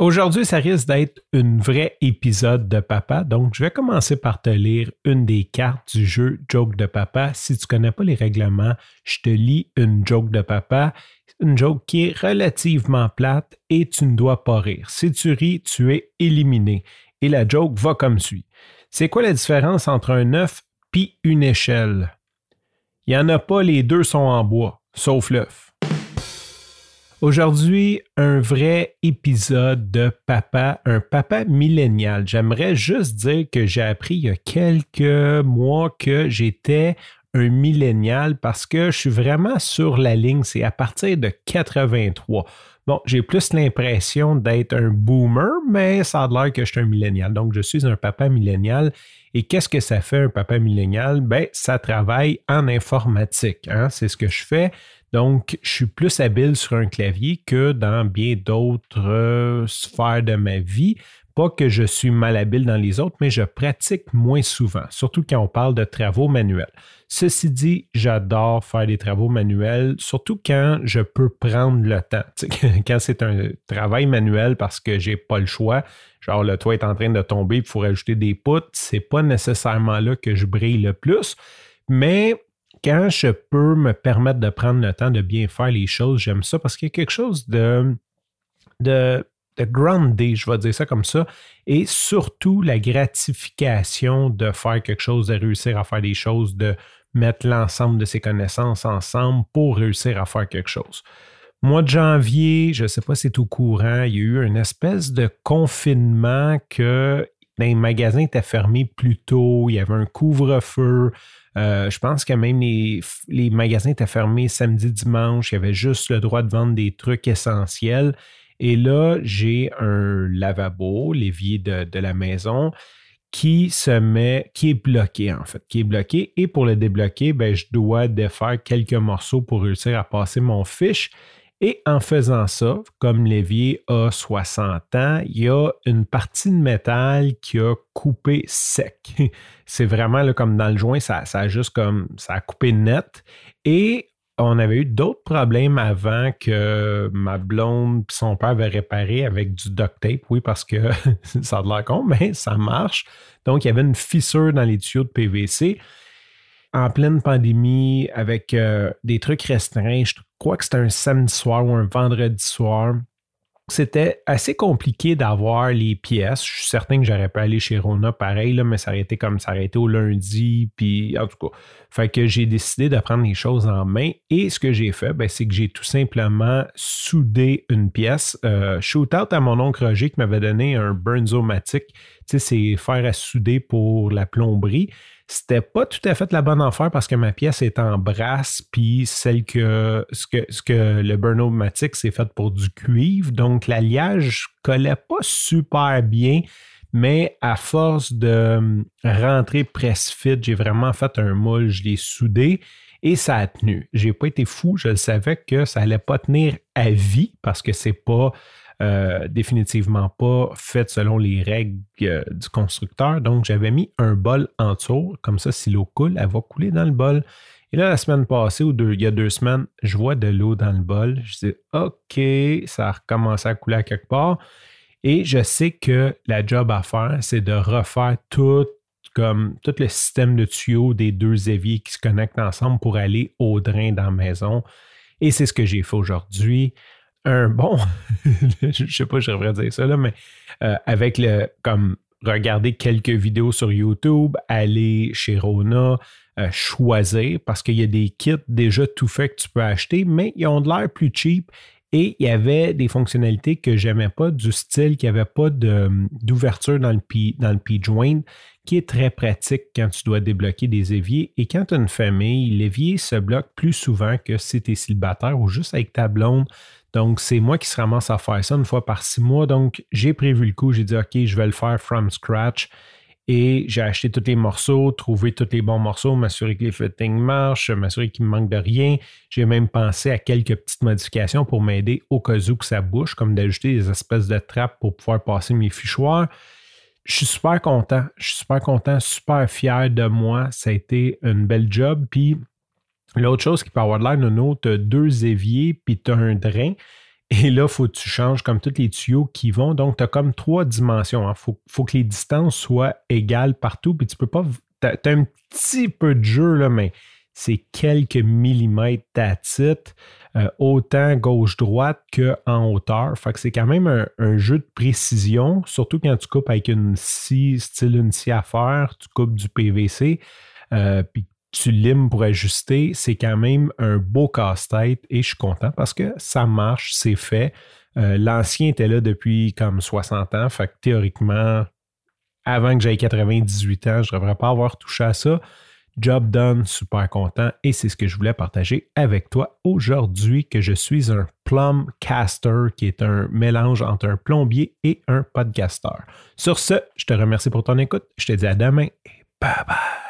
Aujourd'hui, ça risque d'être un vrai épisode de papa, donc je vais commencer par te lire une des cartes du jeu Joke de papa. Si tu ne connais pas les règlements, je te lis une joke de papa, une joke qui est relativement plate et tu ne dois pas rire. Si tu ris, tu es éliminé. Et la joke va comme suit. C'est quoi la différence entre un œuf puis une échelle? Il n'y en a pas, les deux sont en bois, sauf l'œuf. Aujourd'hui, un vrai épisode de papa, un papa millénial. J'aimerais juste dire que j'ai appris il y a quelques mois que j'étais un millénial parce que je suis vraiment sur la ligne, c'est à partir de 83. Bon, j'ai plus l'impression d'être un boomer, mais ça a l'air que je suis un millénial. Donc, je suis un papa millénial. Et qu'est-ce que ça fait un papa millénial? Ben, ça travaille en informatique. Hein? C'est ce que je fais. Donc, je suis plus habile sur un clavier que dans bien d'autres euh, sphères de ma vie. Pas que je suis mal habile dans les autres, mais je pratique moins souvent, surtout quand on parle de travaux manuels. Ceci dit, j'adore faire des travaux manuels, surtout quand je peux prendre le temps. quand c'est un travail manuel parce que j'ai pas le choix, genre le toit est en train de tomber, il faut rajouter des poutres, c'est pas nécessairement là que je brille le plus. Mais quand je peux me permettre de prendre le temps de bien faire les choses, j'aime ça parce qu'il y a quelque chose de, de, de groundé, je vais dire ça comme ça, et surtout la gratification de faire quelque chose, de réussir à faire des choses, de mettre l'ensemble de ses connaissances ensemble pour réussir à faire quelque chose. Mois de janvier, je ne sais pas si c'est au courant, il y a eu une espèce de confinement que les magasins étaient fermés plus tôt, il y avait un couvre-feu, euh, je pense que même les, magasins étaient fermés samedi, dimanche. Il y avait juste le droit de vendre des trucs essentiels. Et là, j'ai un lavabo, l'évier de, de, la maison, qui se met, qui est bloqué en fait, qui est bloqué. Et pour le débloquer, ben, je dois défaire quelques morceaux pour réussir à passer mon fiche. Et en faisant ça, comme l'évier a 60 ans, il y a une partie de métal qui a coupé sec. C'est vraiment là, comme dans le joint, ça, ça a juste comme ça a coupé net. Et on avait eu d'autres problèmes avant que ma blonde et son père avaient réparé avec du duct tape. Oui, parce que ça a l'air con, mais ça marche. Donc, il y avait une fissure dans les tuyaux de PVC en pleine pandémie avec euh, des trucs restreints. Je crois que c'était un samedi soir ou un vendredi soir. C'était assez compliqué d'avoir les pièces. Je suis certain que j'aurais pu aller chez Rona pareil, mais ça aurait été comme ça aurait au lundi. Puis en tout cas, fait que j'ai décidé de prendre les choses en main. Et ce que j'ai fait, ben, c'est que j'ai tout simplement soudé une pièce. Euh, shoot out à mon oncle Roger qui m'avait donné un Burnzomatic. Sais, c'est fer à souder pour la plomberie. C'était pas tout à fait la bonne affaire parce que ma pièce est en brasse, puis celle que ce que, ce que le Burnomatic c'est fait pour du cuivre. Donc l'alliage collait pas super bien, mais à force de hum, rentrer presse fit, j'ai vraiment fait un moule, je l'ai soudé et ça a tenu. J'ai pas été fou, je savais que ça allait pas tenir à vie parce que c'est pas euh, définitivement pas faite selon les règles euh, du constructeur. Donc, j'avais mis un bol en dessous. Comme ça, si l'eau coule, elle va couler dans le bol. Et là, la semaine passée, ou il y a deux semaines, je vois de l'eau dans le bol. Je dis, OK, ça a recommencé à couler à quelque part. Et je sais que la job à faire, c'est de refaire tout comme tout le système de tuyaux des deux éviers qui se connectent ensemble pour aller au drain dans la maison. Et c'est ce que j'ai fait aujourd'hui un bon, je sais pas, je devrais dire ça, mais euh, avec le, comme regarder quelques vidéos sur YouTube, aller chez Rona, euh, choisir, parce qu'il y a des kits déjà tout faits que tu peux acheter, mais ils ont de l'air plus cheap et il y avait des fonctionnalités que j'aimais pas, du style qu'il n'y avait pas d'ouverture dans le, dans le P-joint, qui est très pratique quand tu dois débloquer des éviers. Et quand tu as une famille, l'évier se bloque plus souvent que si tu es célibataire ou juste avec ta blonde. Donc, c'est moi qui se ramasse à faire ça une fois par six mois. Donc, j'ai prévu le coup. J'ai dit, OK, je vais le faire from scratch. Et j'ai acheté tous les morceaux, trouvé tous les bons morceaux, m'assurer que les fittings marchent, m'assurer qu'il ne manque de rien. J'ai même pensé à quelques petites modifications pour m'aider au cas où que ça bouge, comme d'ajouter des espèces de trappes pour pouvoir passer mes fichoirs. Je suis super content. Je suis super content, super fier de moi. Ça a été une belle job. Puis l'autre chose qui peut avoir de l'air, Nono, tu as deux éviers, puis tu as un drain. Et là, il faut que tu changes comme tous les tuyaux qui vont. Donc, tu as comme trois dimensions. Il hein. faut, que les distances soient égales partout. Puis tu peux pas. Tu as, un petit peu de jeu, là, mais c'est quelques millimètres à titre, euh, autant gauche-droite qu'en hauteur. Fait que c'est quand même un, jeu de précision, surtout quand tu coupes avec une scie, style une scie à faire, tu coupes du PVC. Euh, puis tu limes pour ajuster, c'est quand même un beau casse-tête et je suis content parce que ça marche, c'est fait. Euh, l'ancien était là depuis comme 60 ans, fait que théoriquement, avant que j'aie 98 ans, je ne devrais pas avoir touché à ça. Job done, super content et c'est ce que je voulais partager avec toi aujourd'hui que je suis un plum caster qui est un mélange entre un plombier et un podcaster. Sur ce, je te remercie pour ton écoute. Je te dis à demain et bye bye.